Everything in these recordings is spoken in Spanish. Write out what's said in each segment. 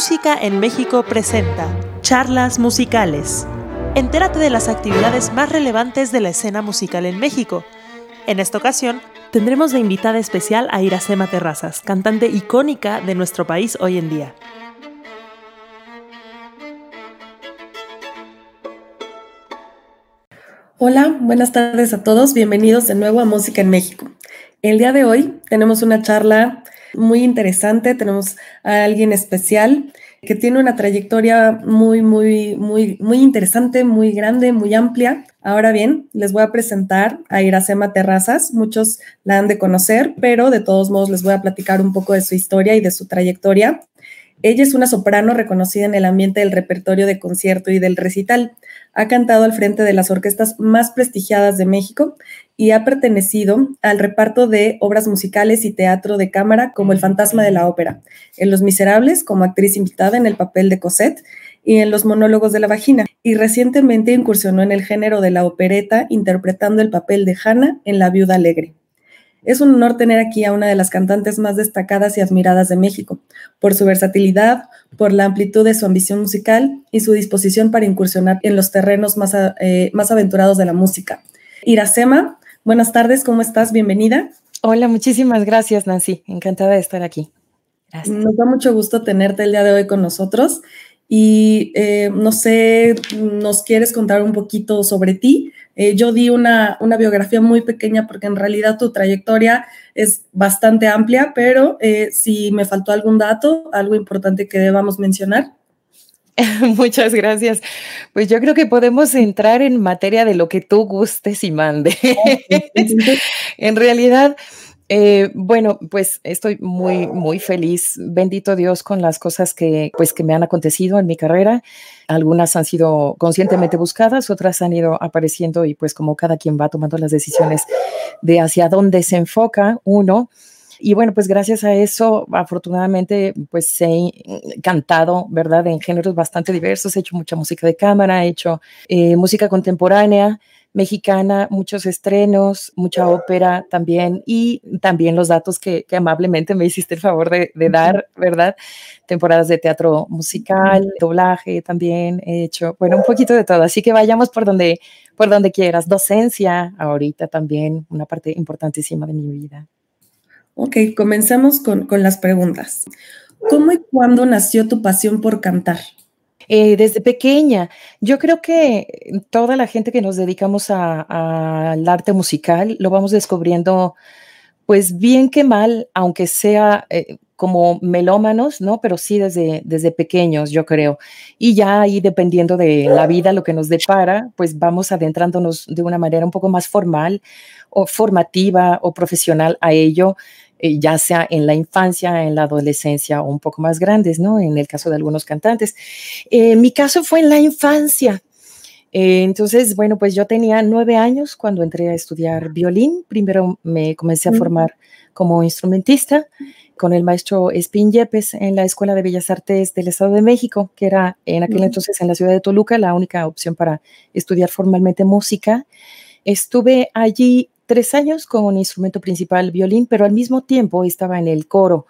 Música en México presenta Charlas Musicales. Entérate de las actividades más relevantes de la escena musical en México. En esta ocasión, tendremos de invitada especial a Iracema Terrazas, cantante icónica de nuestro país hoy en día. Hola, buenas tardes a todos, bienvenidos de nuevo a Música en México. El día de hoy tenemos una charla muy interesante, tenemos a alguien especial que tiene una trayectoria muy, muy, muy, muy interesante, muy grande, muy amplia. Ahora bien, les voy a presentar a Iracema Terrazas. Muchos la han de conocer, pero de todos modos les voy a platicar un poco de su historia y de su trayectoria. Ella es una soprano reconocida en el ambiente del repertorio de concierto y del recital. Ha cantado al frente de las orquestas más prestigiadas de México y ha pertenecido al reparto de obras musicales y teatro de cámara como El fantasma de la ópera, en Los Miserables como actriz invitada en el papel de Cosette y en Los monólogos de la vagina. Y recientemente incursionó en el género de la opereta interpretando el papel de Hannah en La viuda alegre. Es un honor tener aquí a una de las cantantes más destacadas y admiradas de México, por su versatilidad, por la amplitud de su ambición musical y su disposición para incursionar en los terrenos más, eh, más aventurados de la música. Iracema, buenas tardes, ¿cómo estás? Bienvenida. Hola, muchísimas gracias, Nancy. Encantada de estar aquí. Nos da mucho gusto tenerte el día de hoy con nosotros. Y eh, no sé, ¿nos quieres contar un poquito sobre ti? Eh, yo di una, una, biografía muy pequeña porque en realidad tu trayectoria es bastante amplia, pero eh, si me faltó algún dato, algo importante que debamos mencionar. Muchas gracias. Pues yo creo que podemos entrar en materia de lo que tú gustes y mande. en realidad, eh, bueno, pues estoy muy, muy feliz, bendito Dios, con las cosas que, pues, que me han acontecido en mi carrera. Algunas han sido conscientemente buscadas, otras han ido apareciendo y pues como cada quien va tomando las decisiones de hacia dónde se enfoca uno. Y bueno, pues gracias a eso, afortunadamente, pues he cantado, ¿verdad? En géneros bastante diversos, he hecho mucha música de cámara, he hecho eh, música contemporánea, mexicana, muchos estrenos, mucha ópera también y también los datos que, amablemente me hiciste el favor de, dar, ¿verdad? Temporadas de teatro musical, doblaje también he hecho, bueno, un poquito de todo, así que vayamos por donde, por donde quieras. Docencia, ahorita también, una parte importantísima de mi vida. Ok, comencemos con, con las preguntas. ¿Cómo y cuándo nació tu pasión por cantar? Eh, desde pequeña. Yo creo que toda la gente que nos dedicamos al arte musical lo vamos descubriendo, pues bien que mal, aunque sea eh, como melómanos, ¿no? Pero sí desde, desde pequeños, yo creo. Y ya ahí, dependiendo de la vida, lo que nos depara, pues vamos adentrándonos de una manera un poco más formal o formativa o profesional a ello. Eh, ya sea en la infancia, en la adolescencia o un poco más grandes, ¿no? En el caso de algunos cantantes. Eh, mi caso fue en la infancia. Eh, entonces, bueno, pues yo tenía nueve años cuando entré a estudiar violín. Primero me comencé a formar como instrumentista con el maestro Espín Yepes en la Escuela de Bellas Artes del Estado de México, que era en aquel entonces en la ciudad de Toluca la única opción para estudiar formalmente música. Estuve allí tres años con un instrumento principal, violín, pero al mismo tiempo estaba en el coro,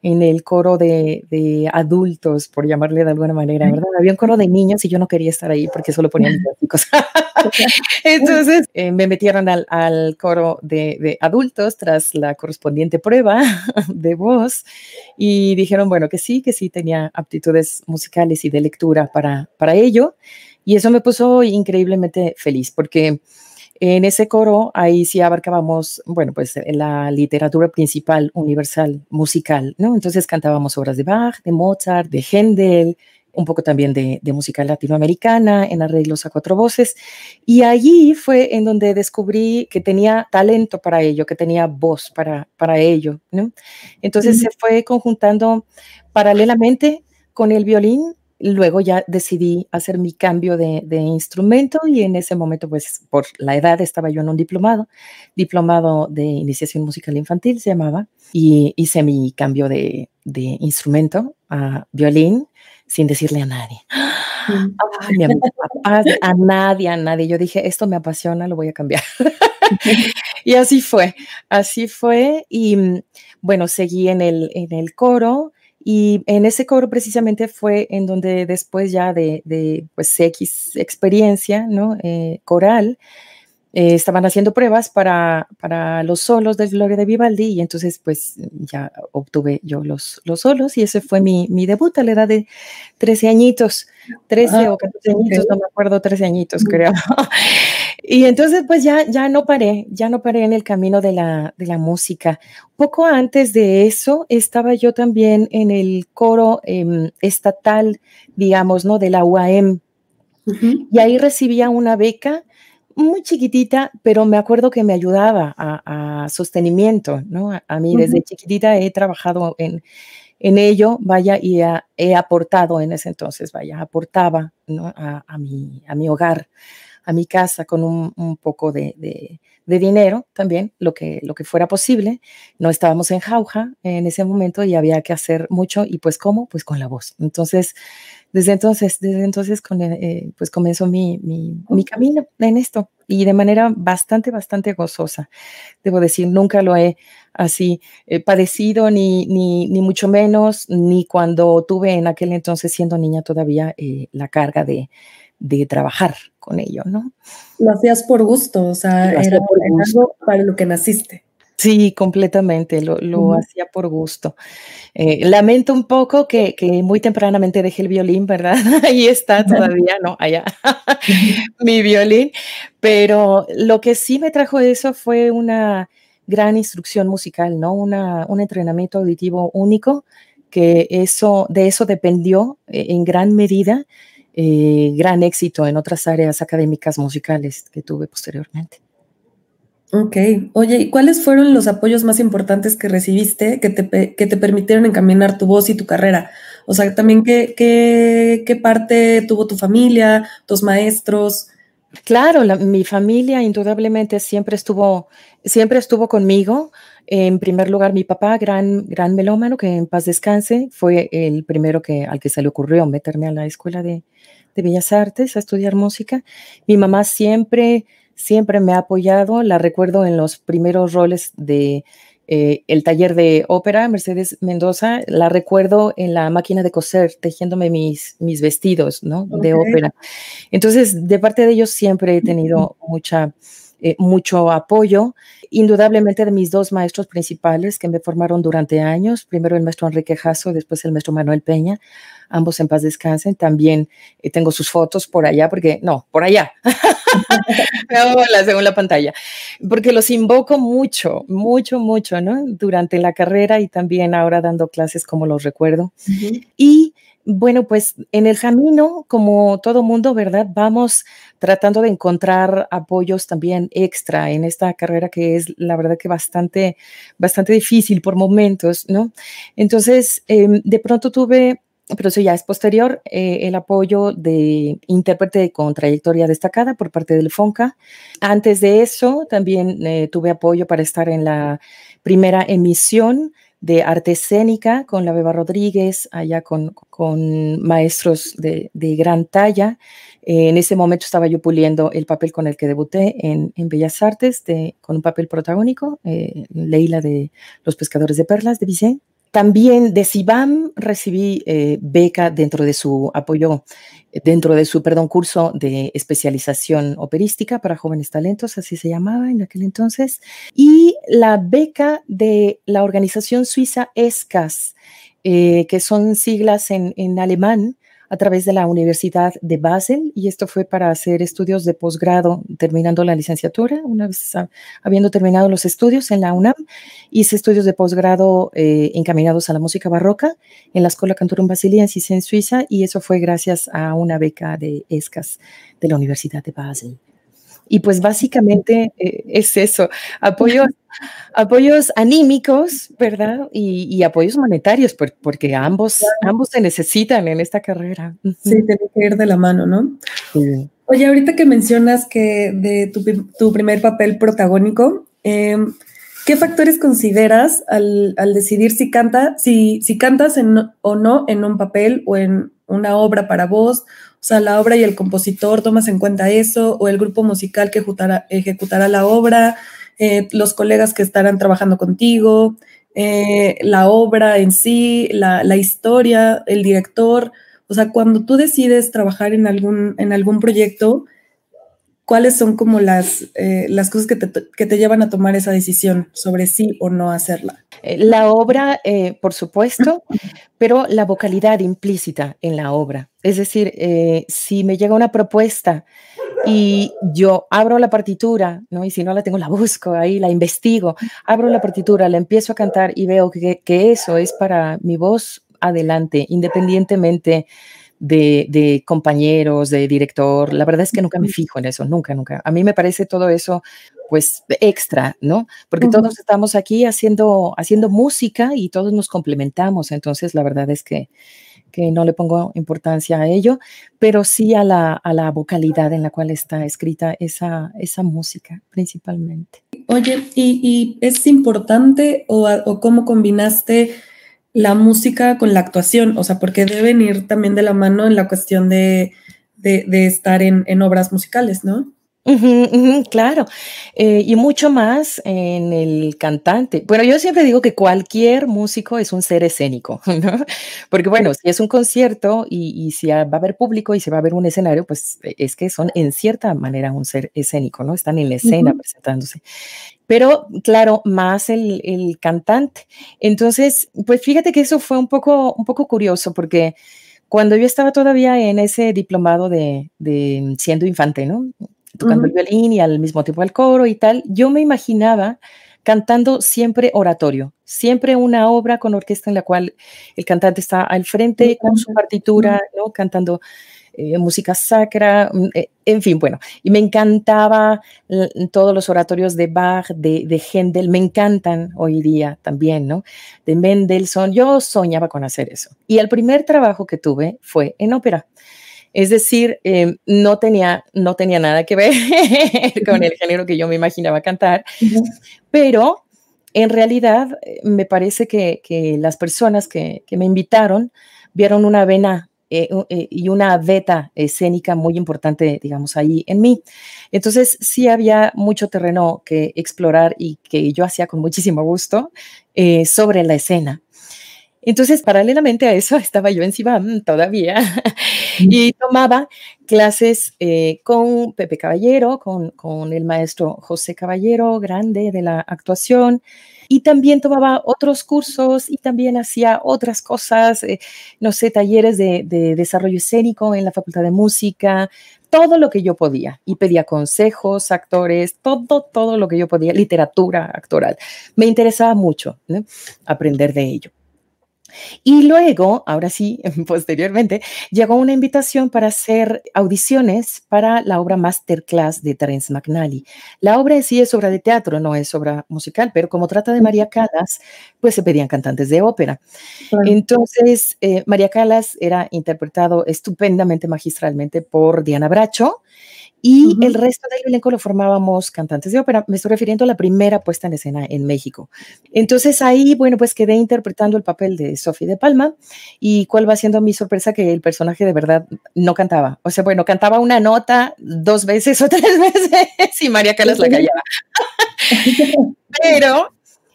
en el coro de, adultos, por llamarle de alguna manera, ¿verdad? Había un coro de niños y yo no quería estar ahí porque solo ponían clásicos. Entonces eh, me metieron al, coro de, adultos tras la correspondiente prueba de voz y dijeron, bueno, que sí, que sí tenía aptitudes musicales y de lectura para, para ello. Y eso me puso increíblemente feliz porque en ese coro, ahí sí abarcábamos, bueno, pues la literatura principal, universal, musical, ¿no? Entonces cantábamos obras de Bach, de Mozart, de Händel, un poco también de, música latinoamericana, en arreglos a cuatro voces. Y allí fue en donde descubrí que tenía talento para ello, que tenía voz para, para ello, ¿no? Entonces se fue conjuntando paralelamente con el violín Luego ya decidí hacer mi cambio de, instrumento y en ese momento, pues por la edad estaba yo en un diplomado, diplomado de iniciación musical infantil se llamaba, y hice mi cambio de, instrumento a violín sin decirle a nadie. a nadie, a nadie. Yo dije, esto me apasiona, lo voy a cambiar. y así fue, así fue. Y bueno, seguí en el, en el coro Y en ese coro precisamente fue en donde después ya de, de pues X experiencia, ¿no? Eh, coral, eh, estaban haciendo pruebas para, para, los solos del Gloria de Vivaldi y entonces pues ya obtuve yo los, los solos y ese fue mi, mi debut a la edad de 13 añitos, 13 ah, o 14 añitos, no me acuerdo, 13 añitos creo. y entonces pues ya, ya no paré, ya no paré en el camino de la, de la música. Poco antes de eso estaba yo también en el coro eh, estatal, digamos, ¿no? De la UAM. Y ahí recibía una beca muy chiquitita, pero me acuerdo que me ayudaba a, sostenimiento, ¿no? A, mí desde chiquitita he trabajado en, en ello, vaya, y he aportado en ese entonces, vaya, aportaba ¿no? a, mi, a mi hogar, a mi casa con un, un poco de, de, de, dinero también, lo que, lo que fuera posible. No estábamos en jauja en ese momento y había que hacer mucho, y pues ¿cómo? Pues con la voz. Entonces, desde entonces, desde entonces con, eh, pues comenzó mi, mi, mi, camino en esto y de manera bastante, bastante gozosa. Debo decir, nunca lo he así eh, padecido, ni, ni, ni, mucho menos, ni cuando tuve en aquel entonces, siendo niña todavía, eh, la carga de, de, trabajar con ello, ¿no? Lo hacías por gusto, o sea, era algo para lo que naciste. Sí, completamente, lo, lo hacía por gusto. Eh, lamento un poco que, que, muy tempranamente dejé el violín, ¿verdad? Ahí está todavía, ¿no? Allá, mi violín. Pero lo que sí me trajo eso fue una gran instrucción musical, ¿no? Una, un entrenamiento auditivo único, que eso, de eso dependió eh, en gran medida eh, gran éxito en otras áreas académicas musicales que tuve posteriormente. Ok, oye, ¿y cuáles fueron los apoyos más importantes que recibiste que te, que te permitieron encaminar tu voz y tu carrera? O sea, también qué, qué, qué parte tuvo tu familia, tus maestros. Claro, mi familia indudablemente siempre estuvo, siempre estuvo conmigo. En primer lugar, mi papá, gran, gran melómano, que en paz descanse, fue el primero que, al que se le ocurrió meterme a la escuela de, de Bellas Artes a estudiar música. Mi mamá siempre siempre me ha apoyado. La recuerdo en los primeros roles de eh, el taller de ópera, Mercedes Mendoza, la recuerdo en la máquina de coser, tejiéndome mis, mis vestidos, ¿no? De ópera. Entonces, de parte de ellos siempre he tenido mucha, eh, mucho apoyo. Indudablemente de mis dos maestros principales que me formaron durante años, primero el maestro Enrique Jasso, después el maestro Manuel Peña, ambos en paz descansen. También eh, tengo sus fotos por allá, porque no, por allá, según la pantalla, porque los invoco mucho, mucho, mucho, ¿no? Durante la carrera y también ahora dando clases como los recuerdo. Y bueno, pues en el camino, como todo mundo, ¿verdad? Vamos tratando de encontrar apoyos también extra en esta carrera que es, la verdad, que bastante, bastante difícil por momentos, ¿no? Entonces, em, de pronto tuve pero eso ya es posterior, eh, el apoyo de intérprete con trayectoria destacada por parte del FONCA. Antes de eso, también eh, tuve apoyo para estar en la primera emisión de arte escénica con la Beba Rodríguez, allá con, con maestros de, de, gran talla. Eh, en ese momento estaba yo puliendo el papel con el que debuté en, en Bellas Artes, de, con un papel protagónico, Leila de Los Pescadores de Perlas de Vicente. También de CIBAM recibí eh, beca dentro de su apoyo, dentro de su, perdón, curso de especialización operística para jóvenes talentos, así se llamaba en aquel entonces, y la beca de la organización suiza ESCAS, eh, que son siglas en alemán, a través de la Universidad de Basel y esto fue para hacer estudios de posgrado terminando la licenciatura, una vez habiendo terminado los estudios en la UNAM, hice estudios de posgrado eh, encaminados a la música barroca en la Escuela Cantorum Basiliensis en Suiza y eso fue gracias a una beca de ESCAS de la Universidad de Basel. Y pues básicamente eh, es eso, apoyo, apoyos anímicos, ¿verdad? Y, apoyos monetarios, porque ambos, ambos se necesitan en esta carrera. Sí, tiene que ir de la mano, ¿no? Oye, ahorita que mencionas que de tu, primer papel protagónico, em, ¿qué factores consideras al, decidir si, canta, si, si cantas o no en un papel o en una obra para vos o sea, la obra y el compositor, tomas en cuenta eso, o el grupo musical que ejecutará, la obra, eh, los colegas que estarán trabajando contigo. eh, la obra en sí, la, la, historia, el director. O sea, cuando tú decides trabajar en algún, en algún proyecto, ¿cuáles son como las, eh, las cosas que te, que te, llevan a tomar esa decisión sobre sí o no hacerla? Eh, la obra, eh, por supuesto, pero la vocalidad implícita en la obra. Es decir, si me llega una propuesta y yo abro la partitura, ¿no? Y si no la tengo, la busco ahí, la investigo, abro la partitura, la empiezo a cantar y veo que, que eso es para mi voz adelante, independientemente de, compañeros, de director. La verdad es que nunca me fijo en eso, nunca, nunca. A mí me parece todo eso pues extra, ¿no? Porque todos estamos aquí haciendo, haciendo música y todos nos complementamos. Entonces, la verdad es que, que no le pongo importancia a ello, pero sí a la, a la vocalidad en la cual está escrita esa, esa música principalmente. Oye, ¿y, y es importante o, o cómo combinaste la música con la actuación, o sea, porque deben ir también de la mano en la cuestión de, de, estar en, en, obras musicales, ¿no? claro, eh, y mucho más en el cantante. Bueno, yo siempre digo que cualquier músico es un ser escénico, ¿no? Porque bueno, si es un concierto y, y, si va a haber público y se va a ver un escenario, pues es que son en cierta manera un ser escénico, ¿no? Están en la escena presentándose pero claro, más el, el, cantante. Entonces, pues fíjate que eso fue un poco, un poco curioso porque cuando yo estaba todavía en ese diplomado de, de siendo infante, ¿no? Tocando el violín y al mismo tiempo el coro y tal, yo me imaginaba cantando siempre oratorio, siempre una obra con orquesta en la cual el cantante está al frente con su partitura, ¿no? Cantando eh, música sacra, mm, eh, en fin, bueno, y me encantaba todos los oratorios de Bach, de, de Händel, me encantan hoy día también, ¿no? De Mendelssohn, yo soñaba con hacer eso. Y el primer trabajo que tuve fue en ópera. Es decir, em, no, tenía, no tenía nada que ver con el género que yo me imaginaba cantar, pero en realidad eh, me parece que, que las personas que, que, me invitaron vieron una vena eh, eh, y una beta escénica muy importante, digamos, ahí en mí. Entonces, sí había mucho terreno que explorar y que yo hacía con muchísimo gusto eh, sobre la escena. Entonces, paralelamente a eso, estaba yo encima todavía y tomaba clases con Pepe Caballero, con, con, el maestro José Caballero, grande de la actuación, y también tomaba otros cursos y también hacía otras cosas, eh, no sé, talleres de, de, desarrollo escénico en la Facultad de Música, todo lo que yo podía y pedía consejos, actores, todo, todo lo que yo podía, literatura actoral. Me interesaba mucho ¿no? aprender de ello. Y luego, ahora sí, posteriormente, llegó una invitación para hacer audiciones para la obra Masterclass de Terence McNally. La obra sí es obra de teatro, no es obra musical, pero como trata de María Calas, pues se pedían cantantes de ópera. Entonces, eh, María Calas era interpretado estupendamente, magistralmente por Diana Bracho y el resto del elenco lo formábamos cantantes de ópera. Me estoy refiriendo a la primera puesta en escena en México. Entonces ahí, bueno, pues quedé interpretando el papel de Sophie de Palma y cuál va siendo mi sorpresa que el personaje de verdad no cantaba. O sea, bueno, cantaba una nota dos veces o tres veces y María Calas la callaba. pero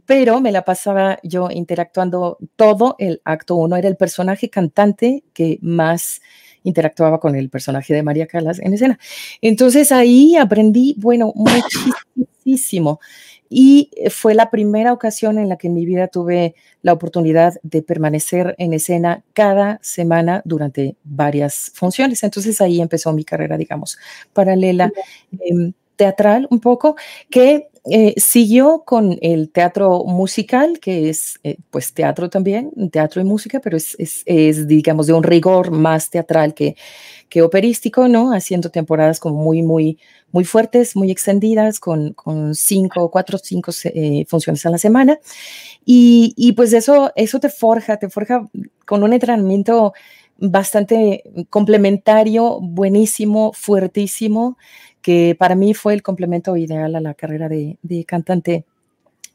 pero me la pasaba yo interactuando todo el acto uno. Era el personaje cantante que más interactuaba con el personaje de María Calas en escena. Entonces ahí aprendí, bueno, muchísimo. Y fue la primera ocasión en la que en mi vida tuve la oportunidad de permanecer en escena cada semana durante varias funciones. Entonces ahí empezó mi carrera, digamos, paralela eh, teatral un poco, que eh, siguió con el teatro musical, que es eh, pues teatro también, teatro y música, pero es, es, digamos de un rigor más teatral que, que operístico, ¿no? Haciendo temporadas como muy, muy, muy fuertes, muy extendidas, con, con cinco, cuatro, cinco eh, funciones a la semana. Y, y pues eso, eso te forja, te forja con un entrenamiento bastante complementario, buenísimo, fuertísimo que para mí fue el complemento ideal a la carrera de, cantante,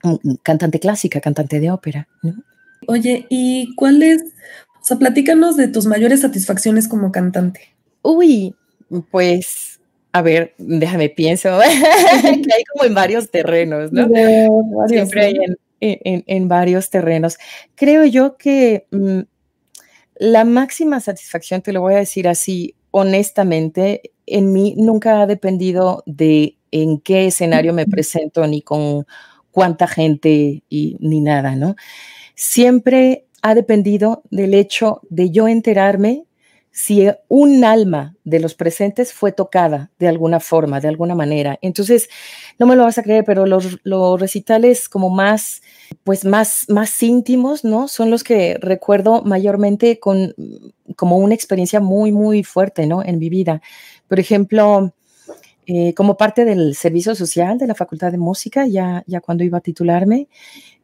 mm, mm, cantante clásica, cantante de ópera. Oye, ¿y cuáles, o sea, platícanos de tus mayores satisfacciones como cantante? Uy, pues, a ver, déjame pienso, que hay como en varios terrenos, ¿no? Siempre hay en, varios terrenos. Creo yo que mm, la máxima satisfacción, te lo voy a decir así honestamente, en mí nunca ha dependido de en qué escenario me presento ni con cuánta gente y ni nada, ¿no? Siempre ha dependido del hecho de yo enterarme si un alma de los presentes fue tocada de alguna forma, de alguna manera. Entonces, no me lo vas a creer, pero los, recitales como más, pues más, más íntimos, ¿no? Son los que recuerdo mayormente con como una experiencia muy, muy fuerte, ¿no? En mi vida. Por ejemplo, eh, como parte del servicio social de la Facultad de Música, ya, ya cuando iba a titularme,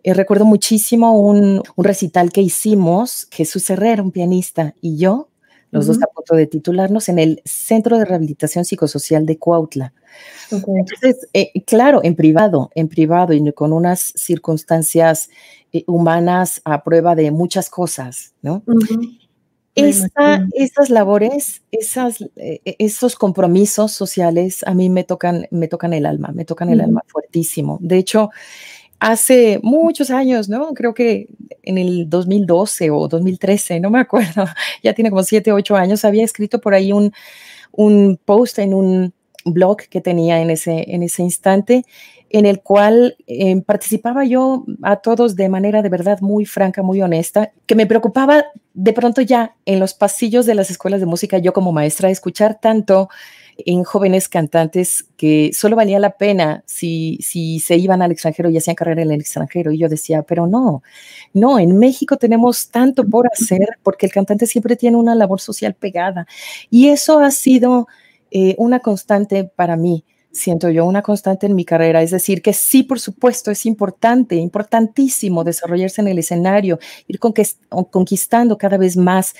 eh, recuerdo muchísimo un, un, recital que hicimos, Jesús Herrera, un pianista, y yo, los dos a punto de titularnos, en el Centro de Rehabilitación Psicosocial de Cuautla. Entonces, eh, claro, en privado, en privado y con unas circunstancias humanas a prueba de muchas cosas, ¿no? Esas labores, esas, eh, e, esos compromisos sociales a mí me tocan, me tocan el alma, me tocan el alma fuertísimo. De hecho, hace muchos años, ¿no? Creo que en el 2012 o 2013, no me acuerdo, ya tiene como siete, ocho años, había escrito por ahí un, un post en un blog que tenía en ese, en ese instante en el cual eh, participaba yo a todos de manera de verdad muy franca, muy honesta, que me preocupaba de pronto ya en los pasillos de las escuelas de música, yo como maestra, escuchar tanto en jóvenes cantantes que solo valía la pena si, si se iban al extranjero y hacían carrera en el extranjero. Y yo decía, pero no, no, en México tenemos tanto por hacer porque el cantante siempre tiene una labor social pegada. Y eso ha sido eh, una constante para mí siento yo, una constante en mi carrera. Es decir, que sí, por supuesto, es importante, importantísimo desarrollarse en el escenario, ir conquistando cada vez más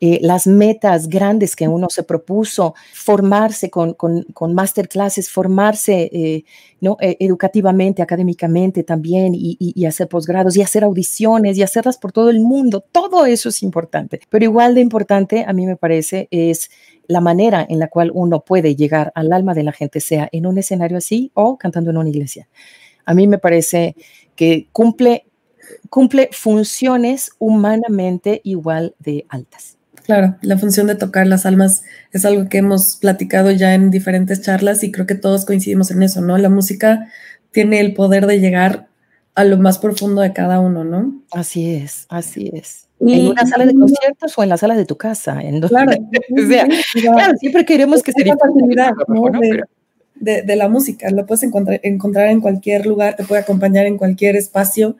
eh, las metas grandes que uno se propuso, formarse con, con, masterclasses, formarse eh, ¿no? E, educativamente, académicamente también, y, y hacer posgrados, y hacer audiciones, y hacerlas por todo el mundo. Todo eso es importante. Pero igual de importante, a mí me parece, es la manera en la cual uno puede llegar al alma de la gente, sea en un escenario así o cantando en una iglesia. A mí me parece que cumple, cumple funciones humanamente igual de altas. Claro, la función de tocar las almas es algo que hemos platicado ya en diferentes charlas y creo que todos coincidimos en eso, ¿no? La música tiene el poder de llegar a lo más profundo de cada uno, ¿no? Así es, así es en una sala de conciertos o en la sala de tu casa. En claro, siempre queremos que se facilidad de, la música. Lo puedes encontrar, encontrar en cualquier lugar, te puede acompañar en cualquier espacio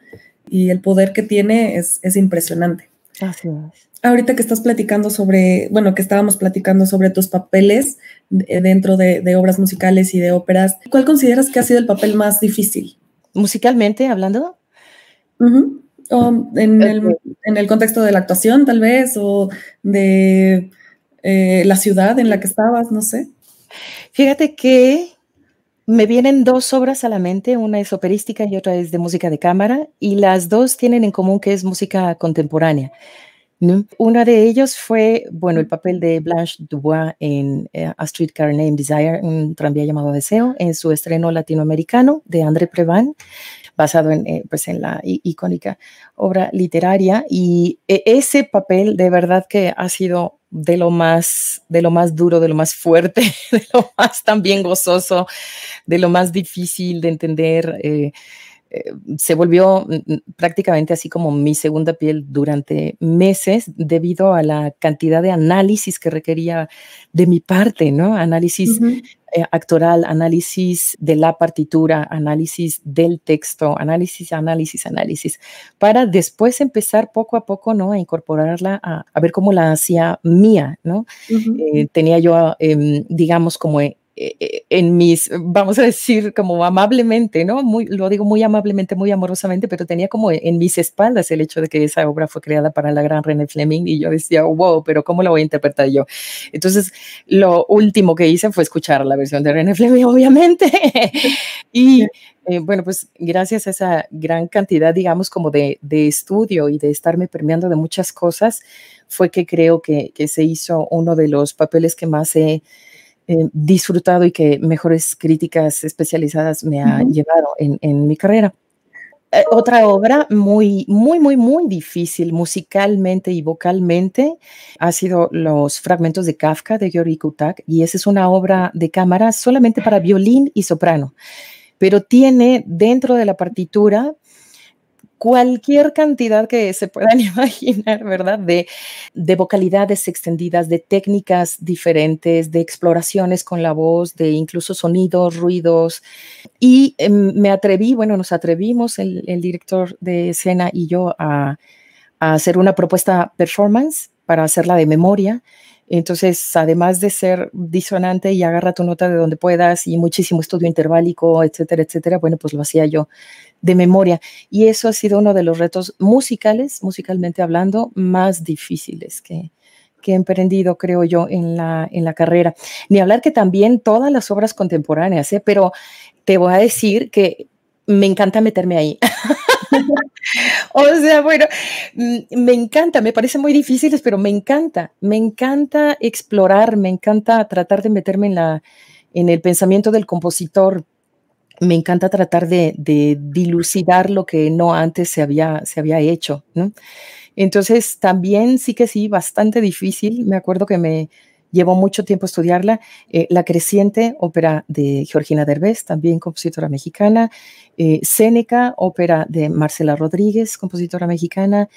y el poder que tiene es, es impresionante. Así es. Ahorita que estás platicando sobre, bueno, que estábamos platicando sobre tus papeles dentro de, obras musicales y de óperas, ¿cuál consideras que ha sido el papel más difícil? Musicalmente hablando. O en, el, en, el, contexto de la actuación, tal vez, o de eh, la ciudad en la que estabas, no sé. Fíjate que me vienen dos obras a la mente, una es operística y otra es de música de cámara, y las dos tienen en común que es música contemporánea. Una de ellos fue, bueno, el papel de Blanche Dubois en eh, A Streetcar Named Desire, un tranvía llamado Deseo, en su estreno latinoamericano de André Previn basado en, eh, pues en la icónica obra literaria. Y e, ese papel de verdad que ha sido de lo más, de lo más duro, de lo más fuerte, de lo más también gozoso, de lo más difícil de entender. Eh, eh, se volvió mm, mm, prácticamente así como mi segunda piel durante meses debido a la cantidad de análisis que requería de mi parte, ¿no? Análisis eh, actoral, análisis de la partitura, análisis del texto, análisis, análisis, análisis, para después empezar poco a poco, ¿no? A incorporarla, a, ver cómo la hacía mía, ¿no? Eh, tenía yo, em, digamos, como en mis, vamos a decir, como amablemente, ¿no? Muy, lo digo muy amablemente, muy amorosamente, pero tenía como en mis espaldas el hecho de que esa obra fue creada para la gran René Fleming y yo decía, wow, pero ¿cómo la voy a interpretar yo? Entonces, lo último que hice fue escuchar la versión de René Fleming, obviamente. y eh, bueno, pues gracias a esa gran cantidad, digamos, como de, de, estudio y de estarme permeando de muchas cosas, fue que creo que, que se hizo uno de los papeles que más he eh, disfrutado y que mejores críticas especializadas me ha llevado en, mi carrera. eh, otra obra muy, muy, muy, muy difícil musicalmente y vocalmente ha sido Los fragmentos de Kafka de Georgi Kutak, y esa es una obra de cámara solamente para violín y soprano, pero tiene dentro de la partitura cualquier cantidad que se puedan imaginar, ¿verdad? De, de, vocalidades extendidas, de técnicas diferentes, de exploraciones con la voz, de incluso sonidos, ruidos. Y em, me atreví, bueno, nos atrevimos, el, director de escena y yo, a, a hacer una propuesta performance para hacerla de memoria. Entonces, además de ser disonante y agarra tu nota de donde puedas y muchísimo estudio interválico, etcétera, etcétera, bueno, pues lo hacía yo de memoria. Y eso ha sido uno de los retos musicales, musicalmente hablando, más difíciles que, que he emprendido, creo yo, en la, en la carrera. Ni hablar que también todas las obras contemporáneas, ¿eh? pero te voy a decir que me encanta meterme ahí. o sea, bueno, mm, me encanta, me parece muy difíciles, pero me encanta, me encanta explorar, me encanta tratar de meterme en, la, en el pensamiento del compositor, me encanta tratar de, dilucidar lo que no antes se había, se había hecho, ¿no? Entonces, también sí que sí, bastante difícil. Me acuerdo que me llevó mucho tiempo estudiarla. Eh, la Creciente, ópera de Georgina Derbez, también compositora mexicana. Eh, Séneca, ópera de Marcela Rodríguez, compositora mexicana.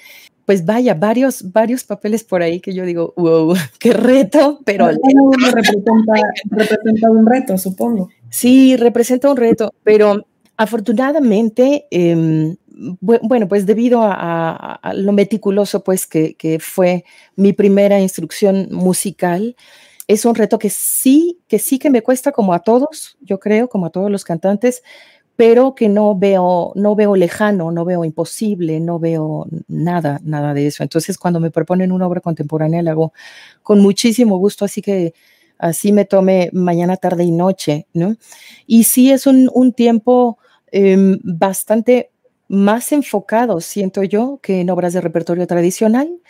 Pues vaya, varios, varios papeles por ahí que yo digo, wow, qué reto, pero... representa, representa un reto, supongo. Sí, representa un reto, pero afortunadamente, em, bueno, pues debido a, lo meticuloso pues que, fue mi primera instrucción musical, es un reto que sí, que sí que me cuesta como a todos, yo creo, como a todos los cantantes, pero que no veo, no veo lejano, no veo imposible, no veo nada, nada de eso. Entonces, cuando me proponen una obra contemporánea, la hago con muchísimo gusto, así que así me tome mañana, tarde y noche, ¿no? Y sí es un, tiempo em, bastante más enfocado, siento yo, que en obras de repertorio tradicional,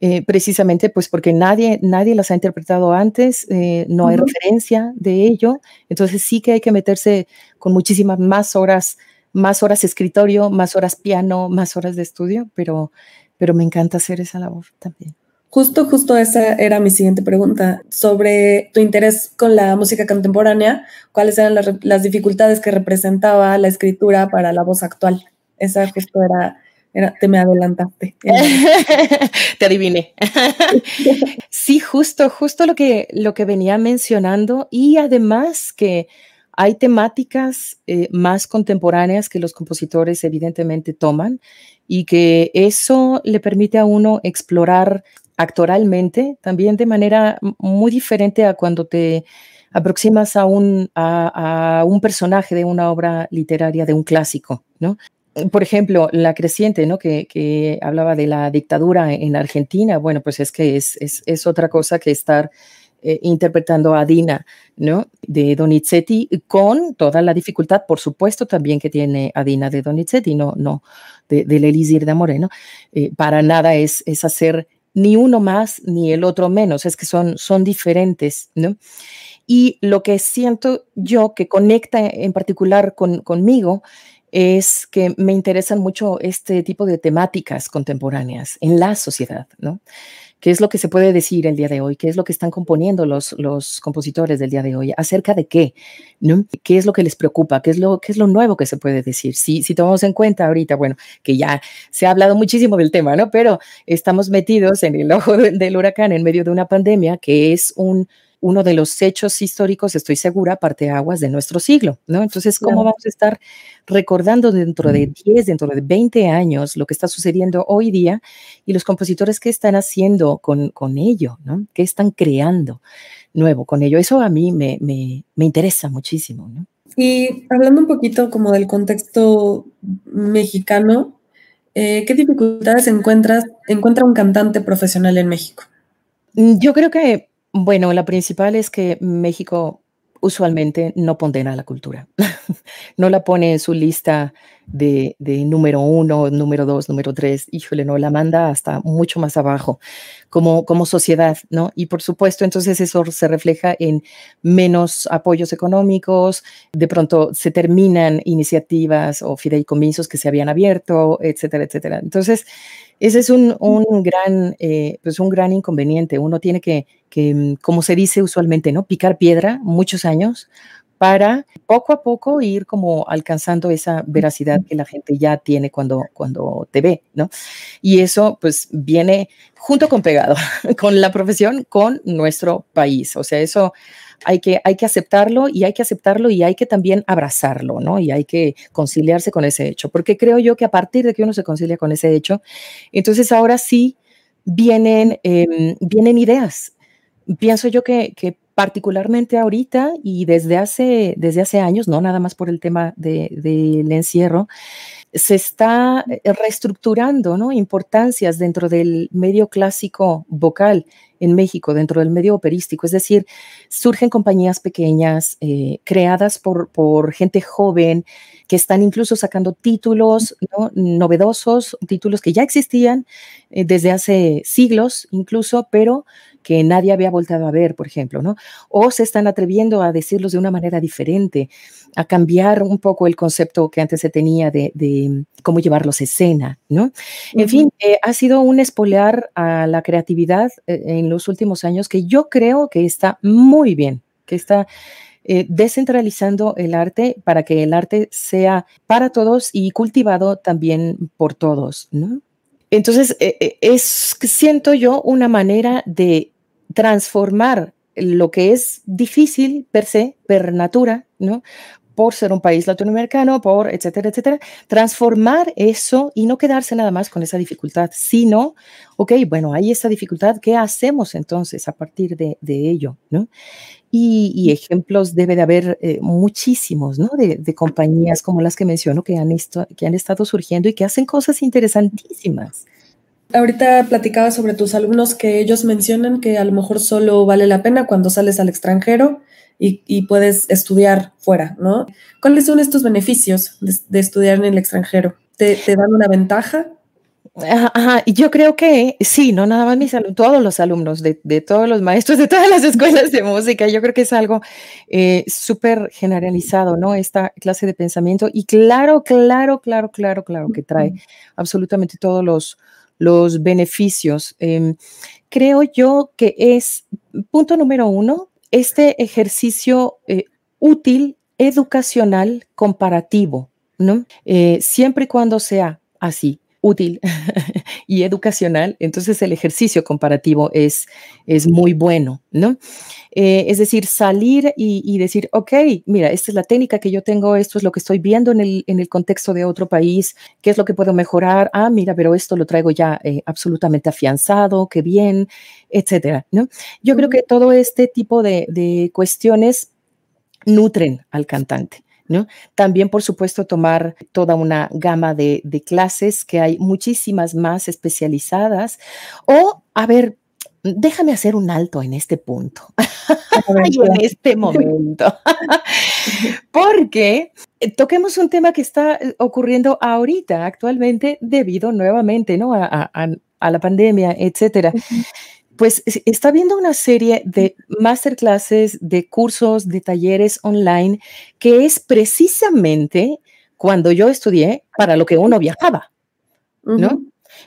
eh, precisamente pues porque nadie, nadie las ha interpretado antes, eh, no hay referencia de ello, entonces sí que hay que meterse con muchísimas más horas, más horas escritorio, más horas piano, más horas de estudio, pero, pero me encanta hacer esa labor también. Justo, justo esa era mi siguiente pregunta sobre tu interés con la música contemporánea. ¿Cuáles eran las, dificultades que representaba la escritura para la voz actual? Esa justo era, era te me adelantaste. te adiviné. sí, justo, justo lo que, lo que venía mencionando y además que hay temáticas eh, más contemporáneas que los compositores evidentemente toman y que eso le permite a uno explorar actoralmente, también de manera muy diferente a cuando te aproximas a un, a, un personaje de una obra literaria, de un clásico, ¿no? Por ejemplo, La Creciente, ¿no? Que, hablaba de la dictadura en Argentina, bueno, pues es que es, es, otra cosa que estar eh, interpretando a Dina, ¿no? De Donizetti, con toda la dificultad, por supuesto, también que tiene Adina de Donizetti, no, no, de, del Elisir de Moreno, eh, para nada es, es hacer ni uno más ni el otro menos, es que son, son diferentes, ¿no? Y lo que siento yo que conecta en particular con, conmigo es que me interesan mucho este tipo de temáticas contemporáneas en la sociedad, ¿no? ¿Qué es lo que se puede decir el día de hoy? ¿Qué es lo que están componiendo los, los compositores del día de hoy? ¿Acerca de qué? ¿no? ¿Qué es lo que les preocupa? ¿Qué es lo, qué es lo nuevo que se puede decir? Si, si tomamos en cuenta ahorita, bueno, que ya se ha hablado muchísimo del tema, ¿no? Pero estamos metidos en el ojo del huracán en medio de una pandemia que es un uno de los hechos históricos, estoy segura, aguas de nuestro siglo, ¿no? Entonces, ¿cómo vamos a estar recordando dentro de 10, dentro de 20 años lo que está sucediendo hoy día y los compositores qué están haciendo con, con ello, ¿no? ¿Qué están creando nuevo con ello? Eso a mí me, me, me interesa muchísimo, ¿no? Y hablando un poquito como del contexto mexicano, eh, ¿qué dificultades encuentras, encuentra un cantante profesional en México? Mm, yo creo que bueno, la principal es que México usualmente no pondera la cultura, no la pone en su lista de, número uno, número dos, número tres, híjole, no, la manda hasta mucho más abajo como, como sociedad, ¿no? Y por supuesto, entonces eso se refleja en menos apoyos económicos, de pronto se terminan iniciativas o fideicomisos que se habían abierto, etcétera, etcétera. Entonces, ese es un, un gran, eh, pues un gran inconveniente. Uno tiene que, que, como se dice usualmente, ¿no? Picar piedra muchos años para poco a poco ir como alcanzando esa veracidad que la gente ya tiene cuando, cuando te ve, ¿no? Y eso pues viene junto con pegado, con la profesión, con nuestro país. O sea, eso hay que, hay que aceptarlo y hay que aceptarlo y hay que también abrazarlo, ¿no? Y hay que conciliarse con ese hecho, porque creo yo que a partir de que uno se concilia con ese hecho, entonces ahora sí vienen, em, vienen ideas. Pienso yo que, que particularmente ahorita y desde hace, desde hace años, no nada más por el tema del de, encierro, se está eh, reestructurando ¿no? importancias dentro del medio clásico vocal en México, dentro del medio operístico. Es decir, surgen compañías pequeñas eh, creadas por, por gente joven que están incluso sacando títulos novedosos, títulos que ya existían eh, desde hace siglos incluso, pero que nadie había voltado a ver, por ejemplo, ¿no? O se están atreviendo a decirlos de una manera diferente, a cambiar un poco el concepto que antes se tenía de, cómo llevarlos a escena, ¿no? En fin, eh, ha sido un espolear a la creatividad eh, en los últimos años que yo creo que está muy bien, que está eh, descentralizando el arte para que el arte sea para todos y cultivado también por todos, ¿no? Entonces, es, siento yo, una manera de transformar lo que es difícil per se, per natura, ¿no? por ser un país latinoamericano, por etcétera, etcétera, transformar eso y no quedarse nada más con esa dificultad, sino, ok, bueno, hay esa dificultad, ¿qué hacemos entonces a partir de, ello? ¿no? Y, ejemplos debe de haber eh, muchísimos, ¿no? De, compañías como las que menciono que han, que han estado surgiendo y que hacen cosas interesantísimas. Ahorita platicaba sobre tus alumnos que ellos mencionan que a lo mejor solo vale la pena cuando sales al extranjero y, puedes estudiar fuera, ¿no? ¿Cuáles son estos beneficios de, estudiar en el extranjero? ¿Te, dan una ventaja? Ajá, y yo creo que sí, no nada más mis alumnos, todos los alumnos de, todos los maestros de todas las escuelas de música, yo creo que es algo eh, súper generalizado, ¿no? Esta clase de pensamiento y claro, claro, claro, claro, claro que trae absolutamente todos los, los beneficios. Em, creo yo que es, punto número uno, este ejercicio eh, útil, educacional, comparativo, ¿no? Eh, siempre y cuando sea así, útil y educacional, entonces el ejercicio comparativo es, es muy bueno, ¿no? Eh, es decir, salir y, decir, ok, mira, esta es la técnica que yo tengo, esto es lo que estoy viendo en el, en el contexto de otro país, qué es lo que puedo mejorar, ah, mira, pero esto lo traigo ya eh, absolutamente afianzado, qué bien, etcétera, ¿no? Yo creo que todo este tipo de, de cuestiones nutren al cantante. También, por supuesto, tomar toda una gama de, clases que hay muchísimas más especializadas. O, a ver, déjame hacer un alto en este punto. Y en este momento, porque eh, toquemos un tema que está eh, ocurriendo ahorita, actualmente, debido nuevamente ¿no? a, a la pandemia, etcétera pues está viendo una serie de masterclasses, de cursos, de talleres online, que es precisamente cuando yo estudié para lo que uno viajaba, ¿no?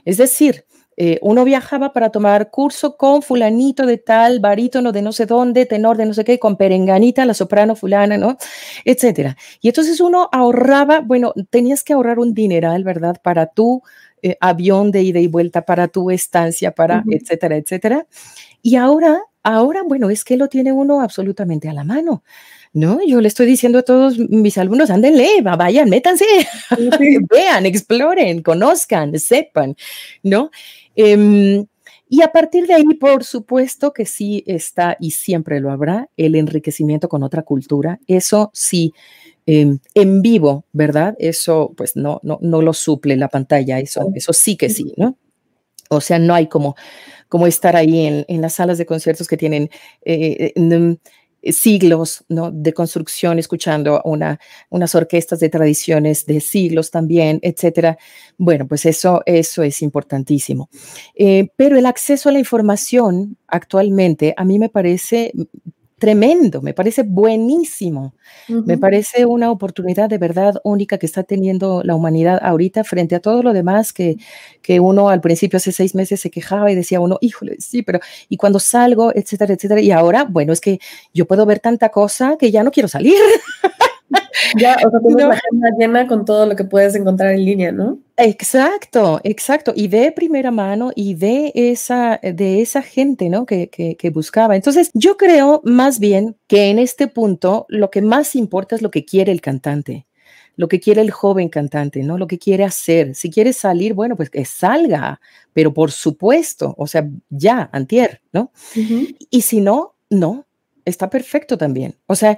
Es decir, eh, uno viajaba para tomar curso con fulanito de tal, barítono de no sé dónde, tenor de no sé qué, con perenganita, la soprano fulana, ¿no? Etcétera. Y entonces uno ahorraba, bueno, tenías que ahorrar un dineral, ¿verdad? Para tú eh, avión de ida y vuelta para tu estancia, para, etcétera, etcétera. Y ahora, ahora, bueno, es que lo tiene uno absolutamente a la mano. ¿no? Yo le estoy diciendo a todos mis alumnos, ándenle, vayan, métanse, vean, exploren, conozcan, sepan, ¿no? Em, y a partir de ahí, por supuesto que sí está y siempre lo habrá el enriquecimiento con otra cultura. Eso sí, Em, en vivo, ¿verdad? Eso pues no, no, no lo suple la pantalla, eso, eso sí que sí, ¿no? O sea, no hay como, como estar ahí en, en las salas de conciertos que tienen eh, eh, siglos ¿no? de construcción, escuchando una, unas orquestas de tradiciones de siglos también, etcétera. Bueno, pues eso, eso es importantísimo. Eh, pero el acceso a la información actualmente a mí me parece tremendo, me parece buenísimo, me parece una oportunidad de verdad única que está teniendo la humanidad ahorita frente a todo lo demás que, que uno al principio hace seis meses se quejaba y decía uno, híjole, sí, pero y cuando salgo, etcétera, etcétera, y ahora, bueno, es que yo puedo ver tanta cosa que ya no quiero salir. Ya, o sea, tienes la agenda llena con todo lo que puedes encontrar en línea, ¿no? Exacto, exacto. Y de primera mano y de esa, de esa gente, ¿no? Que, que, que, buscaba. Entonces, yo creo más bien que en este punto lo que más importa es lo que quiere el cantante lo que quiere el joven cantante, ¿no? Lo que quiere hacer. Si quiere salir, bueno, pues que salga, pero por supuesto, o sea, ya, antier, ¿no? Y si no, no, está perfecto también. O sea,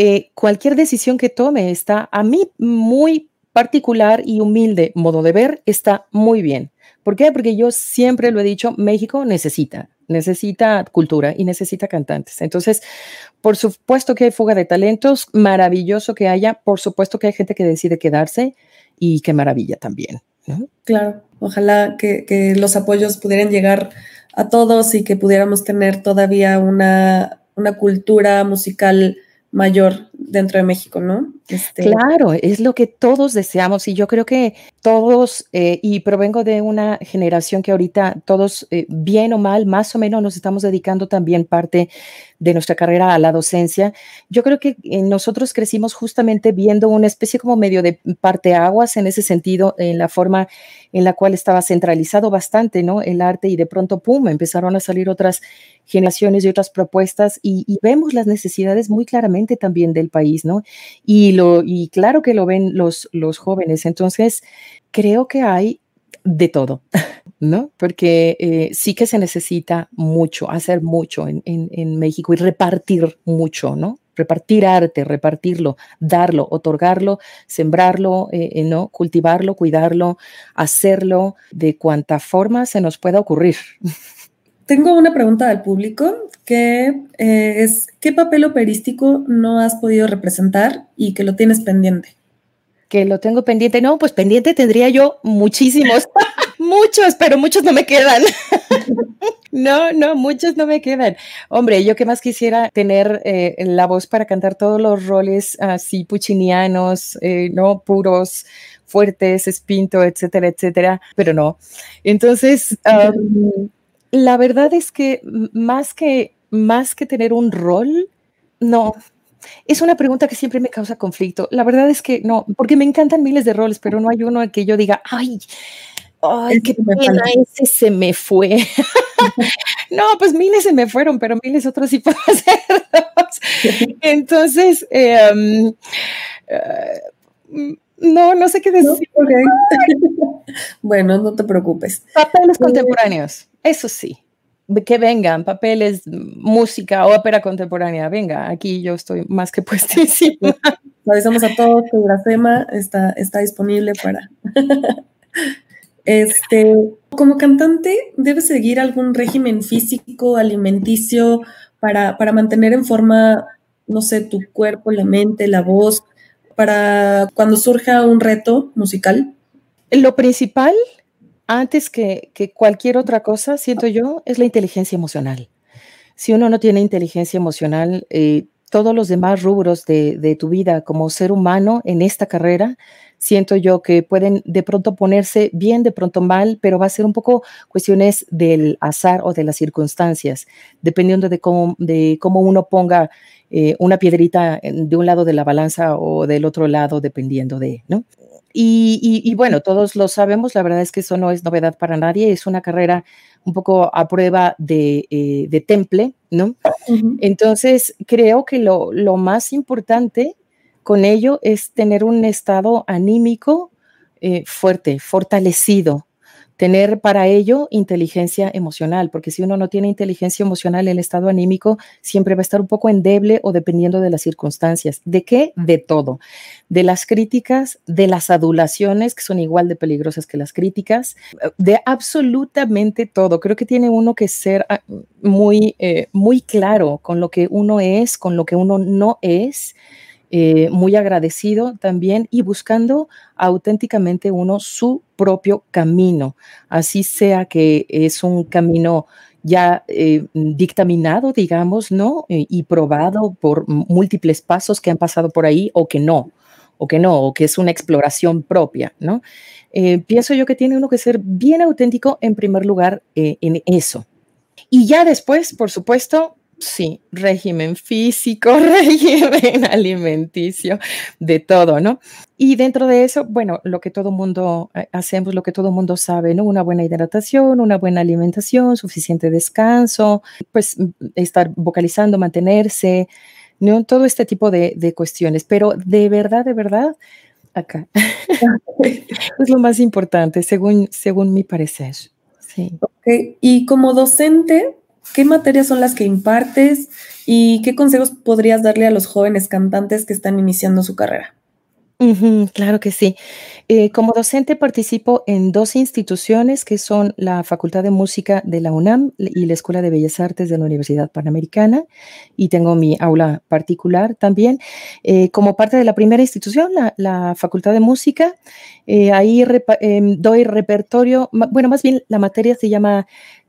eh, cualquier decisión que tome está a mí muy particular y humilde modo de ver, está muy bien. ¿Por qué? Porque yo siempre lo he dicho, México necesita, necesita cultura y necesita cantantes. Entonces, por supuesto que hay fuga de talentos, maravilloso que haya, por supuesto que hay gente que decide quedarse y qué maravilla también. Claro, ojalá que, que los apoyos pudieran llegar a todos y que pudiéramos tener todavía una, una cultura musical mayor dentro de México, ¿no? Este... Claro, es lo que todos deseamos y yo creo que todos, eh, y provengo de una generación que ahorita todos, eh, bien o mal, más o menos nos estamos dedicando también parte de nuestra carrera a la docencia. Yo creo que eh, nosotros crecimos justamente viendo una especie como medio de parteaguas en ese sentido, en la forma en la cual estaba centralizado bastante, ¿no? El arte y de pronto, ¡pum!, empezaron a salir otras generaciones y otras propuestas y, y vemos las necesidades muy claramente también del país, ¿no? Y, y claro que lo ven los, los jóvenes. Entonces, creo que hay de todo, ¿no? Porque eh, sí que se necesita mucho, hacer mucho en, en, México y repartir mucho, ¿no? Repartir arte, repartirlo, darlo, otorgarlo, sembrarlo, eh, eh, ¿no? Cultivarlo, cuidarlo, hacerlo de cuanta forma se nos pueda ocurrir. Tengo una pregunta del público que es, ¿qué papel operístico no has podido representar y que lo tienes pendiente? que lo tengo pendiente. No, pues pendiente tendría yo muchísimos, muchos, pero muchos no me quedan. no, no, muchos no me quedan. Hombre, yo que más quisiera tener eh, la voz para cantar todos los roles así puchinianos, eh, no puros, fuertes, espinto, etcétera, etcétera, pero no. Entonces, la verdad es que más que más que tener un rol, no, es una pregunta que siempre me causa conflicto. La verdad es que no, porque me encantan miles de roles, pero no hay uno en que yo diga, ay, ay, qué pena, ese se me fue. no, pues miles se me fueron, pero miles otros sí puedo hacerlos. Entonces, em, eh, no, no sé qué decir. bueno, no te preocupes. Papeles contemporáneos, eso sí que vengan papeles, música, ópera contemporánea, venga, aquí yo estoy más que puestísima. Avisamos a todos que Grafema está, está disponible para... este, como cantante, ¿debes seguir algún régimen físico, alimenticio, para, para mantener en forma, no sé, tu cuerpo, la mente, la voz, para cuando surja un reto musical? Lo principal antes que, cualquier otra cosa, siento yo, es la inteligencia emocional. Si uno no tiene inteligencia emocional, eh, todos los demás rubros de, tu vida como ser humano en esta carrera, siento yo que pueden de pronto ponerse bien, de pronto mal, pero va a ser un poco cuestiones del azar o de las circunstancias, dependiendo de cómo, de cómo uno ponga eh, una piedrita de un lado de la balanza o del otro lado, dependiendo de, ¿no? Y, bueno, todos lo sabemos, la verdad es que eso no es novedad para nadie, es una carrera un poco a prueba de, eh, temple, ¿no? Entonces, creo que lo, más importante con ello es tener un estado anímico eh, fuerte, fortalecido, tener para ello inteligencia emocional, porque si uno no tiene inteligencia emocional, el estado anímico siempre va a estar un poco endeble o dependiendo de las circunstancias. ¿De qué? De todo. De las críticas, de las adulaciones, que son igual de peligrosas que las críticas, de absolutamente todo. Creo que tiene uno que ser ah, muy, eh, muy claro con lo que uno es, con lo que uno no es eh, muy agradecido también y buscando auténticamente uno su propio camino, así sea que es un camino ya eh, dictaminado, digamos, ¿no? Eh, y probado por múltiples pasos que han pasado por ahí o que no, o que no, o que es una exploración propia, ¿no? pienso yo que tiene uno que ser bien auténtico en primer lugar en eso. Y ya después, por supuesto, Sí, régimen físico, régimen alimenticio, de todo, ¿no? Y dentro de eso, bueno, lo que todo mundo eh, hacemos, lo que todo mundo sabe, ¿no? Una buena hidratación, una buena alimentación, suficiente descanso, pues estar vocalizando, mantenerse, ¿no? Todo este tipo de, cuestiones. Pero de verdad, de verdad, acá es lo más importante, según, según mi parecer. Sí. Okay. Y como docente, ¿Qué materias son las que impartes y qué consejos podrías darle a los jóvenes cantantes que están iniciando su carrera? claro que sí. Eh, como docente participo en dos instituciones que son la Facultad de Música de la UNAM y la Escuela de Bellas Artes de la Universidad Panamericana y tengo mi aula particular también. Eh, como parte de la primera institución, la, Facultad de Música, eh, ahí em, doy repertorio, bueno, más bien la materia se llama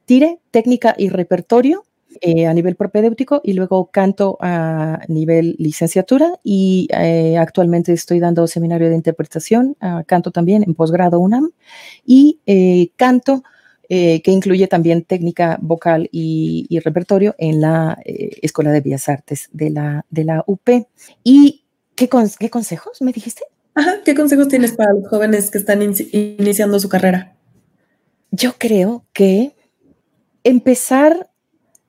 tire, técnica y repertorio eh, a nivel propedéutico y luego canto a nivel licenciatura y eh, actualmente estoy dando seminario de interpretación, canto también en posgrado UNAM y eh, canto que incluye también técnica vocal y, repertorio en la Escuela de Bellas Artes de la, de la UP. ¿Y qué, qué consejos me dijiste? ¿qué consejos tienes para los jóvenes que están iniciando su carrera? Yo creo que empezar,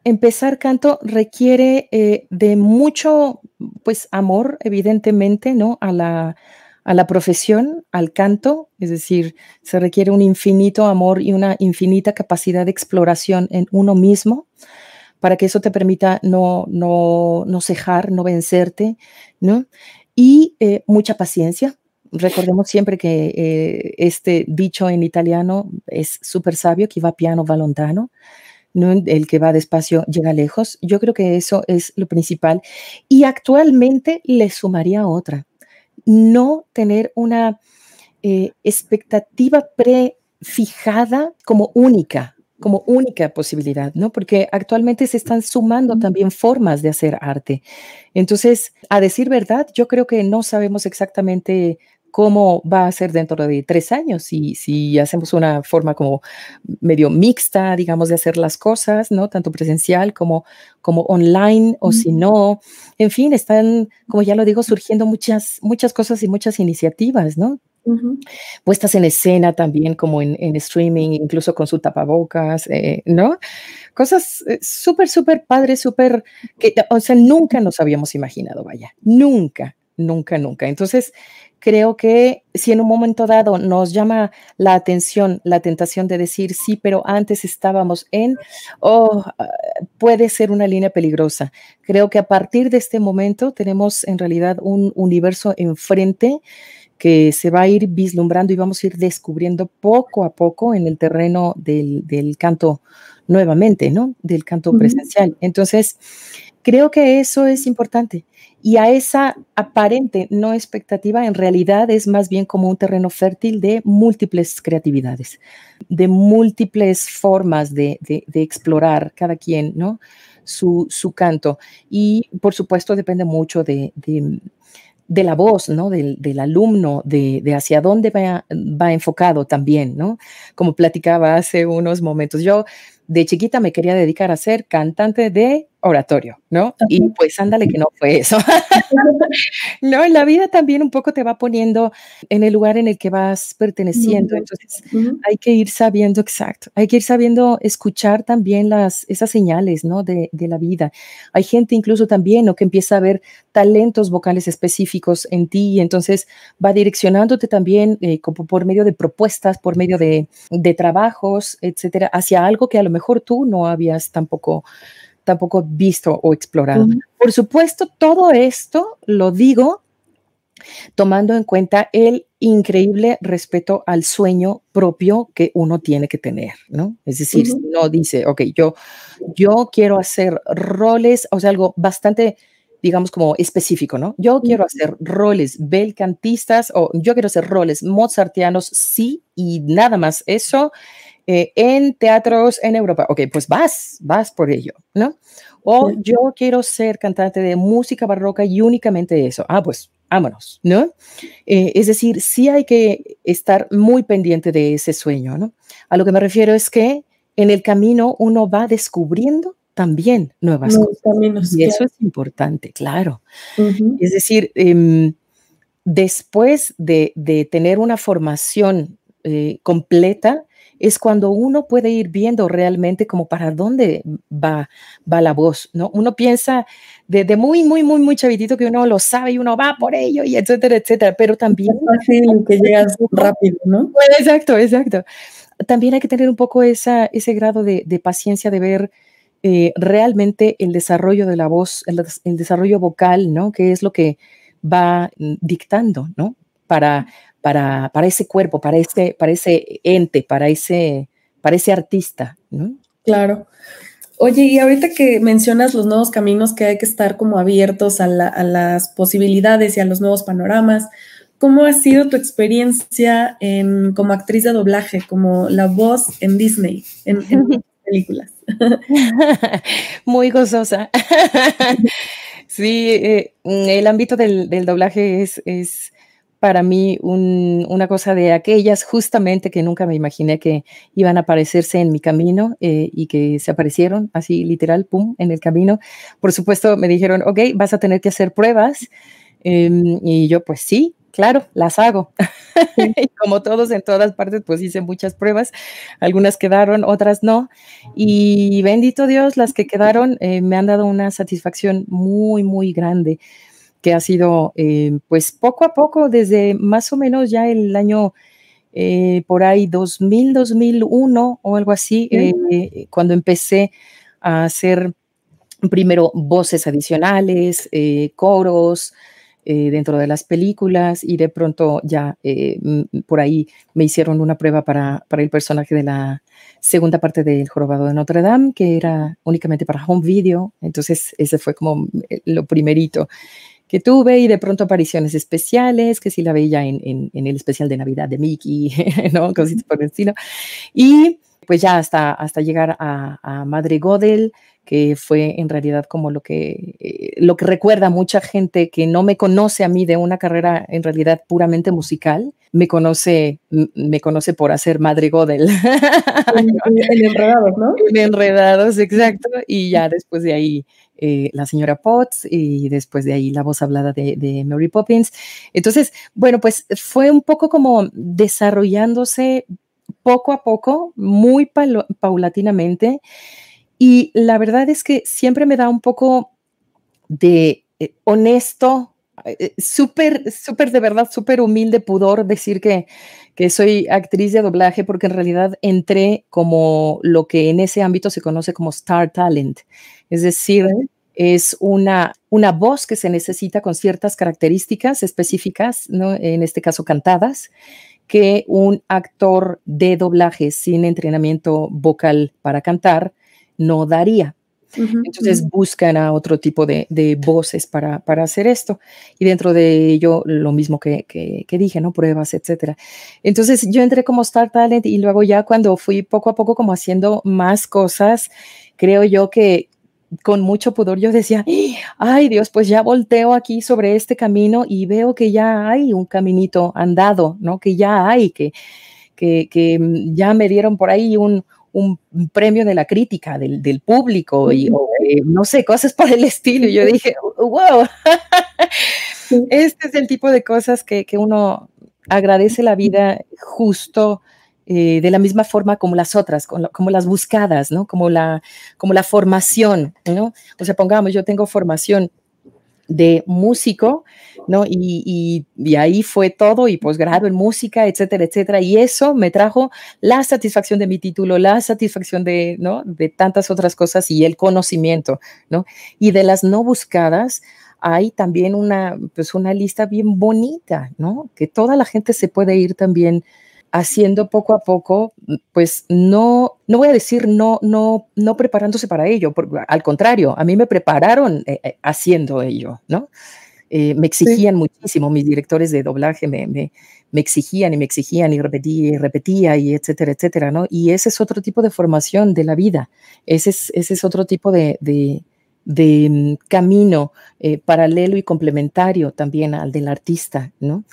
empezar canto requiere eh, de mucho, pues, amor, evidentemente, ¿no? A la, a la profesión, al canto, es decir, se requiere un infinito amor y una infinita capacidad de exploración en uno mismo para que eso te permita no, no, no cejar, no vencerte, ¿no? Y eh, mucha paciencia. Recordemos siempre que eh, este dicho en italiano es súper sabio, que va piano va lontano. ¿no? El que va despacio llega lejos. Yo creo que eso es lo principal. Y actualmente le sumaría otra, no tener una eh, expectativa prefijada como única, como única posibilidad, ¿no? Porque actualmente se están sumando también formas de hacer arte. Entonces, a decir verdad, yo creo que no sabemos exactamente cómo va a ser dentro de tres años y si hacemos una forma como medio mixta, digamos, de hacer las cosas, ¿no? Tanto presencial como, como online o si no. En fin, están, como ya lo digo, surgiendo muchas, muchas cosas y muchas iniciativas, ¿no? Puestas en escena también, como en, streaming, incluso con su tapabocas, eh, ¿no? Cosas eh, súper, súper padres, súper, que, o sea, nunca nos habíamos imaginado, vaya, nunca, nunca, nunca. Entonces, creo que si en un momento dado nos llama la atención la tentación de decir sí, pero antes estábamos en, oh, ah, puede ser una línea peligrosa. Creo que a partir de este momento tenemos en realidad un universo enfrente que se va a ir vislumbrando y vamos a ir descubriendo poco a poco en el terreno del, canto nuevamente, ¿no? Del canto presencial. Entonces, creo que eso es importante y a esa aparente no expectativa en realidad es más bien como un terreno fértil de múltiples creatividades, de múltiples formas de, explorar cada quien, ¿no? Su, canto. Y por supuesto depende mucho de, la voz, ¿no? Del, alumno, de, hacia dónde va, va, enfocado también, ¿no? Como platicaba hace unos momentos. Yo de chiquita me quería dedicar a ser cantante de oratorio, ¿no? Y pues ándale que no fue eso. no, la vida también un poco te va poniendo en el lugar en el que vas perteneciendo. Entonces, hay que ir sabiendo, exacto, hay que ir sabiendo escuchar también las, esas señales, ¿no? De, de la vida. Hay gente incluso también, ¿no? Que empieza a ver talentos vocales específicos en ti y entonces va direccionándote también eh, como por medio de propuestas, por medio de, de trabajos, etcétera, hacia algo que a lo mejor tú no habías tampoco tampoco visto o explorado. Por supuesto, todo esto lo digo tomando en cuenta el increíble respeto al sueño propio que uno tiene que tener, ¿no? Es decir, no dice, ok, yo, yo quiero hacer roles, o sea, algo bastante, digamos, como específico, ¿no? Yo quiero hacer roles belcantistas o yo quiero hacer roles mozartianos, sí, y nada más eso eh, en teatros en Europa. Ok, pues vas, vas por ello, ¿no? O yo quiero ser cantante de música barroca y únicamente eso. Ah, pues vámonos, ¿no? Eh, es decir, sí hay que estar muy pendiente de ese sueño, ¿no? A lo que me refiero es que en el camino uno va descubriendo también nuevas cosas. y eso es importante, claro. Es decir, em, después de, de, tener una formación eh, completa, es cuando uno puede ir viendo realmente como para dónde va, va la voz, ¿no? Uno piensa desde muy, muy, muy, muy chavitito que uno lo sabe y uno va por ello y etcétera, etcétera, pero también... Es fácil que llegas rápido, ¿no? Exacto, exacto. También hay que tener un poco esa, ese grado de, paciencia de ver eh, realmente el desarrollo de la voz, el, el desarrollo vocal, ¿no? Que es lo que va dictando, ¿no? Para, para, para ese cuerpo, para ese, para ese ente, para ese, para ese artista. ¿no? Claro. Oye, y ahorita que mencionas los nuevos caminos que hay que estar como abiertos a, las posibilidades y a los nuevos panoramas, ¿cómo ha sido tu experiencia en, como actriz de doblaje, como la voz en Disney, en, películas? Muy gozosa. sí, eh, el ámbito del, del doblaje es, es para mí una cosa de aquellas justamente que nunca me imaginé que iban a aparecerse en mi camino eh, y que se aparecieron así literal, pum, en el camino. Por supuesto, me dijeron, ok, vas a tener que hacer pruebas. Em, y yo, pues sí, claro, las hago. como todos en todas partes, pues hice muchas pruebas. Algunas quedaron, otras no. Y bendito Dios, las que quedaron eh, me han dado una satisfacción muy, muy grande que ha sido eh, pues poco a poco desde más o menos ya el año eh, por ahí 2000, 2001 o algo así, eh, cuando empecé a hacer primero voces adicionales, coros, dentro de las películas y de pronto ya por ahí me hicieron una prueba para, para, el personaje de la segunda parte del Jorobado de Notre Dame, que era únicamente para home video. Entonces ese fue como lo primerito que tuve y de pronto apariciones especiales, que sí la veía en, en, el especial de Navidad de Mickey, ¿no? Cositas por el estilo. Y pues ya hasta, hasta llegar a, Madre Godel, que fue en realidad como lo que, eh, lo que recuerda mucha gente que no me conoce a mí de una carrera en realidad puramente musical, me conoce, me conoce por hacer Madre Godel. En, enredados, ¿no? En enredados, exacto. Y ya después de ahí eh, la señora Potts y después de ahí la voz hablada de, Mary Poppins. Entonces, bueno, pues fue un poco como desarrollándose poco a poco, muy paulatinamente. Y la verdad es que siempre me da un poco de eh, honesto, eh, súper, súper de verdad, súper humilde pudor decir que, que soy actriz de doblaje porque en realidad entré como lo que en ese ámbito se conoce como Star Talent. Es decir, es una, una voz que se necesita con ciertas características específicas, ¿no? en este caso cantadas, que un actor de doblaje sin entrenamiento vocal para cantar no daría. Entonces buscan a otro tipo de, voces para, para, hacer esto. Y dentro de ello, lo mismo que, que, que, dije, ¿no? Pruebas, etcétera. Entonces yo entré como Star Talent y luego ya cuando fui poco a poco como haciendo más cosas, creo yo que, con mucho pudor yo decía, ay Dios, pues ya volteo aquí sobre este camino y veo que ya hay un caminito andado, ¿no? Que ya hay, que, que, que mm, ya me dieron por ahí un, un premio de la crítica, del, del público, y no sé, cosas por el estilo. Y yo dije, wow, este es el tipo de cosas que, que uno agradece la vida justo eh, de la misma forma como las otras, como, las buscadas, ¿no? Como la, como la formación, ¿no? O sea, pongamos, yo tengo formación de músico, ¿no? Y, y, ahí fue todo, y posgrado en música, etcétera, etcétera. Y eso me trajo la satisfacción de mi título, la satisfacción de, ¿no? De tantas otras cosas y el conocimiento, ¿no? Y de las no buscadas, hay también una, pues una lista bien bonita, ¿no? Que toda la gente se puede ir también haciendo poco a poco, pues no, no voy a decir no, no, no preparándose para ello, al contrario, a mí me prepararon eh, eh, haciendo ello, ¿no? Eh, me exigían muchísimo, mis directores de doblaje me, me, me, exigían y me exigían y repetía y repetía y etcétera, etcétera, ¿no? Y ese es otro tipo de formación de la vida, ese es, ese es otro tipo de, de, de mm, camino paralelo y complementario también al del artista, ¿no?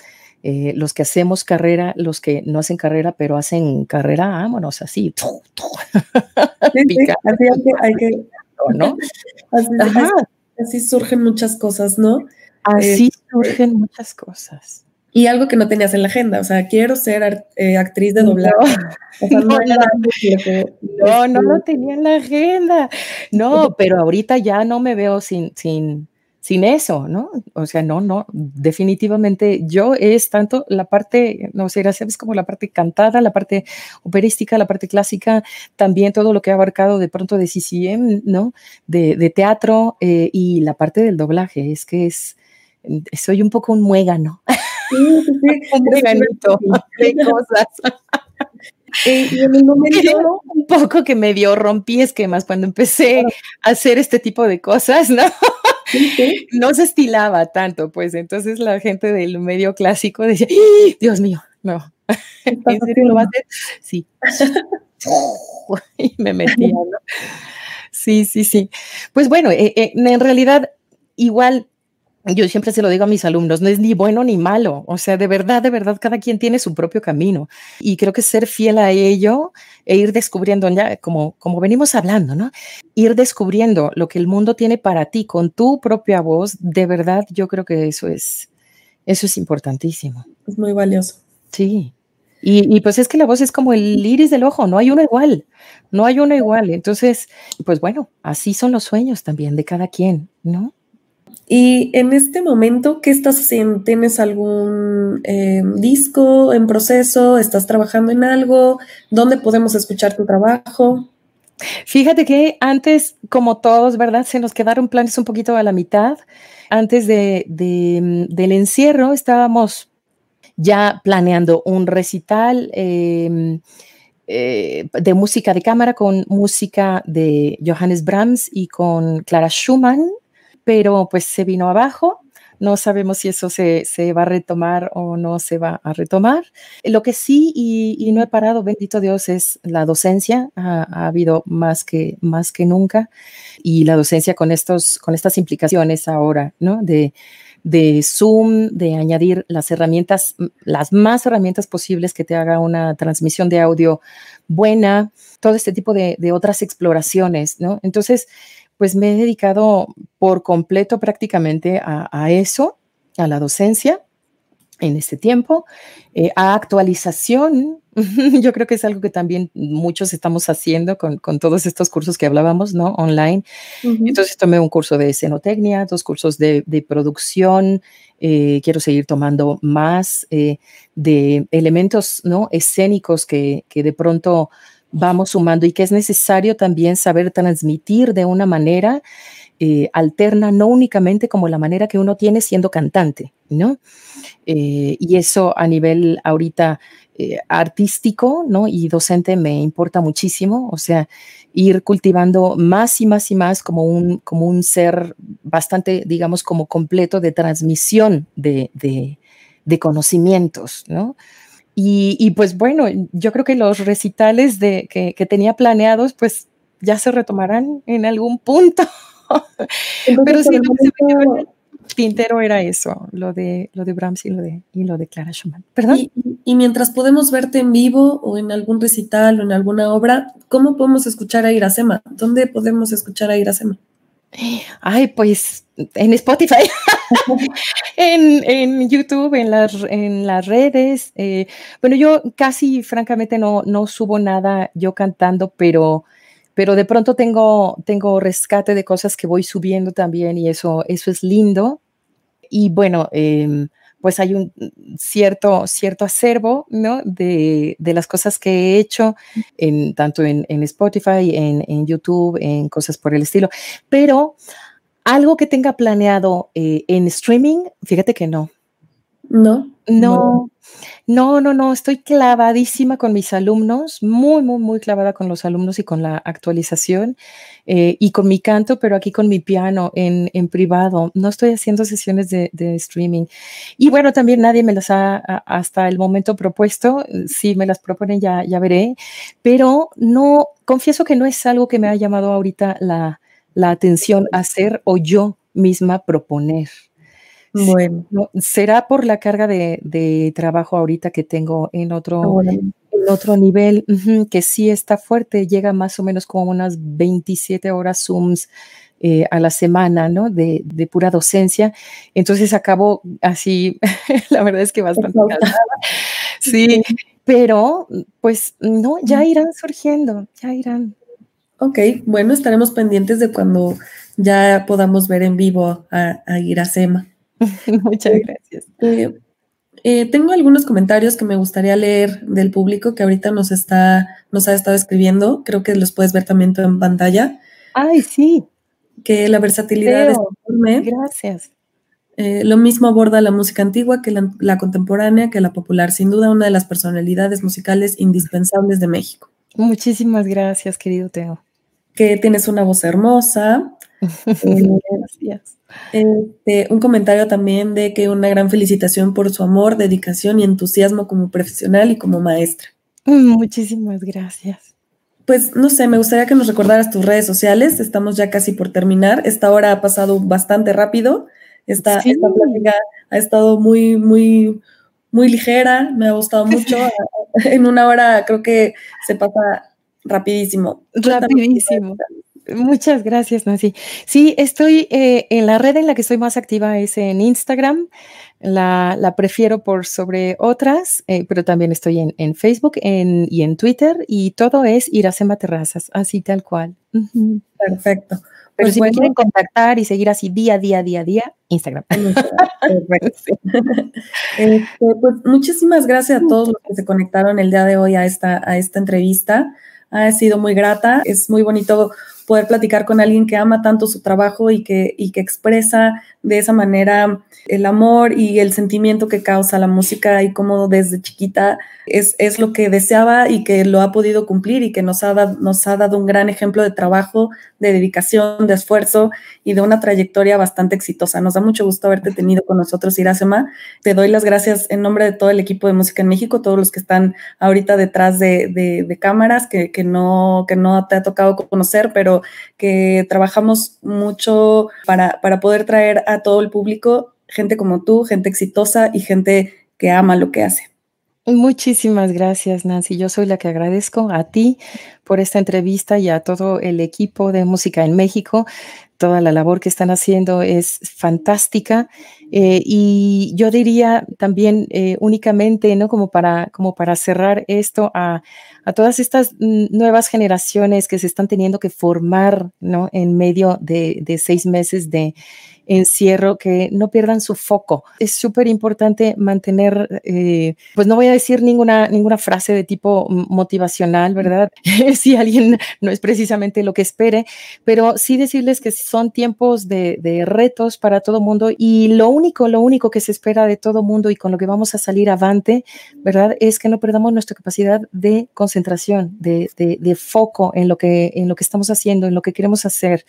Eh, los que hacemos carrera, los que no hacen carrera, pero hacen carrera, vámonos así. Así, surgen muchas cosas, ¿no? Así este, surgen muchas cosas. Y algo que no tenías en la agenda, o sea, quiero ser eh, actriz de doblaje. No, no, no, no, lo tenía en la agenda. No, pero ahorita ya no me veo sin, sin, sin eso, ¿no? O sea, no, no, definitivamente yo es tanto la parte, no sé, sabes como la parte cantada, la parte operística, la parte clásica, también todo lo que ha abarcado de pronto de CCM, ¿no? De, teatro eh, y la parte del doblaje, es que es, soy un poco un muégano. Sí, sí, un muéganito de cosas. Y en el momento un poco que medio rompí esquemas cuando empecé a hacer este tipo de cosas, ¿no? no se estilaba tanto, pues entonces la gente del medio clásico decía, ¡Ah! Dios mío, no. ¿En serio lo va a hacer? Sí. y me metía, ¿no? Sí, sí, sí. Pues bueno, eh, eh, en realidad igual yo siempre se lo digo a mis alumnos, no es ni bueno ni malo, o sea, de verdad, de verdad, cada quien tiene su propio camino y creo que ser fiel a ello e ir descubriendo, ya como, como venimos hablando, ¿no? Ir descubriendo lo que el mundo tiene para ti con tu propia voz, de verdad, yo creo que eso es, eso es importantísimo. Es muy valioso. Sí. Y, y, pues es que la voz es como el iris del ojo, no hay uno igual, no hay uno igual. Entonces, pues bueno, así son los sueños también de cada quien, ¿no? Y en este momento, ¿qué estás haciendo? ¿Tienes algún eh, disco en proceso? ¿Estás trabajando en algo? ¿Dónde podemos escuchar tu trabajo? Fíjate que antes, como todos, ¿verdad? Se nos quedaron planes un poquito a la mitad. Antes de, del encierro estábamos ya planeando un recital em, eh, de música de cámara con música de Johannes Brahms y con Clara Schumann pero pues se vino abajo. No sabemos si eso se, va a retomar o no se va a retomar. Lo que sí, y, no he parado, bendito Dios, es la docencia. Ha, habido más que, más que nunca. Y la docencia con, estos, con estas implicaciones ahora, ¿no? De, de Zoom, de añadir las herramientas, las más herramientas posibles que te haga una transmisión de audio buena, todo este tipo de, de otras exploraciones, ¿no? Entonces, pues me he dedicado por completo prácticamente a, eso, a la docencia en este tiempo, eh, a actualización. Yo creo que es algo que también muchos estamos haciendo con, todos estos cursos que hablábamos, ¿no? Online. Entonces tomé un curso de escenotecnia, dos cursos de, producción. Eh, quiero seguir tomando más eh, de elementos, ¿no? Escénicos que, que de pronto vamos sumando y que es necesario también saber transmitir de una manera eh, alterna, no únicamente como la manera que uno tiene siendo cantante, ¿no? Eh, y eso a nivel ahorita eh, artístico, ¿no? Y docente me importa muchísimo, o sea, ir cultivando más y más y más como un, como un ser bastante, digamos, como completo de transmisión de, de, de conocimientos, ¿no? Y, pues bueno, yo creo que los recitales de, que, tenía planeados, pues ya se retomarán en algún punto. Pero sí, tintero era eso, lo de, lo de Brahms y lo de, y lo de Clara Schumann. ¿Perdón? Y, y, mientras podemos verte en vivo o en algún recital o en alguna obra, ¿cómo podemos escuchar a Iracema? ¿Dónde podemos escuchar a Iracema? Ay, pues en Spotify, en, en, YouTube, en las, en las redes. Eh, bueno, yo casi, francamente, no, no subo nada yo cantando, pero, pero de pronto tengo, tengo rescate de cosas que voy subiendo también y eso, eso es lindo. Y bueno, eh, pues hay un cierto, cierto acervo, ¿no? De, de las cosas que he hecho, en, tanto en, en Spotify, en, en, YouTube, en cosas por el estilo. Pero algo que tenga planeado eh, en streaming, fíjate que no. No. No, no, no, no, estoy clavadísima con mis alumnos, muy, muy, muy clavada con los alumnos y con la actualización eh, y con mi canto, pero aquí con mi piano en, en privado. No estoy haciendo sesiones de, de, streaming. Y bueno, también nadie me las ha hasta el momento propuesto. Si me las proponen ya, ya veré, pero no, confieso que no es algo que me ha llamado ahorita la, la atención hacer o yo misma proponer. Bueno. Será por la carga de, de, trabajo ahorita que tengo en otro, bueno. en otro nivel, que sí está fuerte, llega más o menos como unas 27 horas Zooms eh, a la semana, ¿no? De, de, pura docencia. Entonces acabo así, la verdad es que bastante cansada. Sí, pero pues no, ya irán surgiendo, ya irán. Ok, bueno, estaremos pendientes de cuando ya podamos ver en vivo a, a Iracema. Muchas gracias. Eh, eh, tengo algunos comentarios que me gustaría leer del público que ahorita nos está, nos ha estado escribiendo. Creo que los puedes ver también tú en pantalla. Ay, sí. Que la versatilidad es enorme. Gracias. Eh, lo mismo aborda la música antigua que la, la, contemporánea, que la popular. Sin duda, una de las personalidades musicales indispensables de México. Muchísimas gracias, querido Teo. Que tienes una voz hermosa. gracias. Este, un comentario también de que una gran felicitación por su amor, dedicación y entusiasmo como profesional y como maestra. Muchísimas gracias. Pues no sé, me gustaría que nos recordaras tus redes sociales. Estamos ya casi por terminar. Esta hora ha pasado bastante rápido. Esta, sí. esta plática ha estado muy, muy, muy ligera. Me ha gustado mucho. en una hora creo que se pasa rapidísimo. Rapidísimo. Muchas gracias, Nancy. Sí, estoy eh, en la red en la que estoy más activa es en Instagram. La, la prefiero por sobre otras, eh, pero también estoy en, en Facebook en, y en Twitter y todo es Iracema Terrazas, así tal cual. Uh -huh. Perfecto. Pero pues si bueno. me quieren contactar y seguir así día, día, día, día, Instagram. Perfecto. este, pues muchísimas gracias a todos los que se conectaron el día de hoy a esta, a esta entrevista. Ha sido muy grata. Es muy bonito poder platicar con alguien que ama tanto su trabajo y que, y que expresa de esa manera el amor y el sentimiento que causa la música y cómo desde chiquita es, es lo que deseaba y que lo ha podido cumplir y que nos ha, da, nos ha dado un gran ejemplo de trabajo, de dedicación, de esfuerzo y de una trayectoria bastante exitosa. Nos da mucho gusto haberte tenido con nosotros, Iracema. Te doy las gracias en nombre de todo el equipo de Música en México, todos los que están ahorita detrás de, de, de cámaras, que, que, no, que no te ha tocado conocer, pero que trabajamos mucho para, para poder traer a todo el público gente como tú, gente exitosa y gente que ama lo que hace. Muchísimas gracias, Nancy. Yo soy la que agradezco a ti por esta entrevista y a todo el equipo de Música en México. Toda la labor que están haciendo es fantástica. Eh, y yo diría también eh, únicamente, ¿no? Como para, como para cerrar esto a, a todas estas nuevas generaciones que se están teniendo que formar, ¿no? En medio de, de seis meses de encierro, que no pierdan su foco. Es súper importante mantener, eh, pues no voy a decir ninguna, ninguna frase de tipo motivacional, ¿verdad? si alguien no es precisamente lo que espere, pero sí decirles que son tiempos de, retos para todo mundo y lo único, lo único que se espera de todo mundo y con lo que vamos a salir avante, ¿verdad? Es que no perdamos nuestra capacidad de concentración, de, de, de foco en lo, que, en lo que estamos haciendo, en lo que queremos hacer,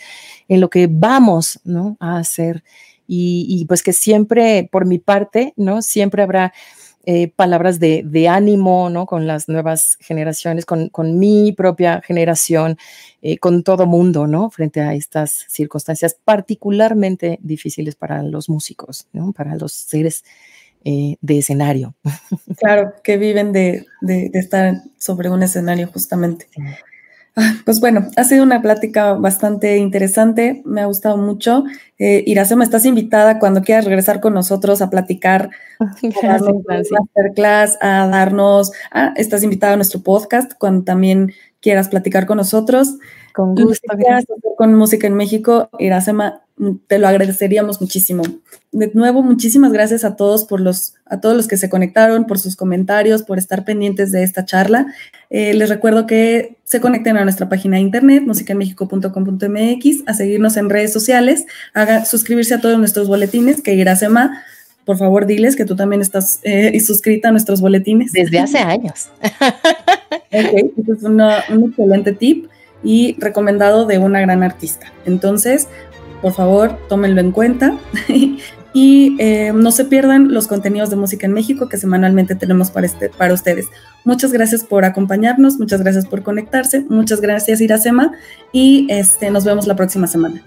en lo que vamos ¿no? a hacer. Y, y, pues que siempre, por mi parte, ¿no? Siempre habrá eh, palabras de, ánimo, ¿no? Con las nuevas generaciones, con, mi propia generación, eh, con todo mundo, ¿no? Frente a estas circunstancias particularmente difíciles para los músicos, ¿no? Para los seres eh, de escenario. Claro, que viven de, estar sobre un escenario justamente. Pues bueno, ha sido una plática bastante interesante, me ha gustado mucho. Eh, Iracema, estás invitada cuando quieras regresar con nosotros a platicar, a darnos masterclass, a darnos, ah, estás invitada a nuestro podcast cuando también quieras platicar con nosotros. Con gusto. Gracias. Con Música en México, Iracema, te lo agradeceríamos muchísimo. De nuevo, muchísimas gracias a todos por los, a todos los que se conectaron, por sus comentarios, por estar pendientes de esta charla. Eh, les recuerdo que se conecten a nuestra página de internet, musicaenmexico.com.mx, a seguirnos en redes sociales, a suscribirse a todos nuestros boletines, que Iracema, por favor, diles que tú también estás eh, suscrita a nuestros boletines. Desde hace años. ok, es un excelente tip y recomendado de una gran artista. Entonces, por favor, tómenlo en cuenta. y eh, no se pierdan los contenidos de música en México que semanalmente tenemos para, este, para ustedes. Muchas gracias por acompañarnos, muchas gracias por conectarse, muchas gracias Iracema y este, nos vemos la próxima semana.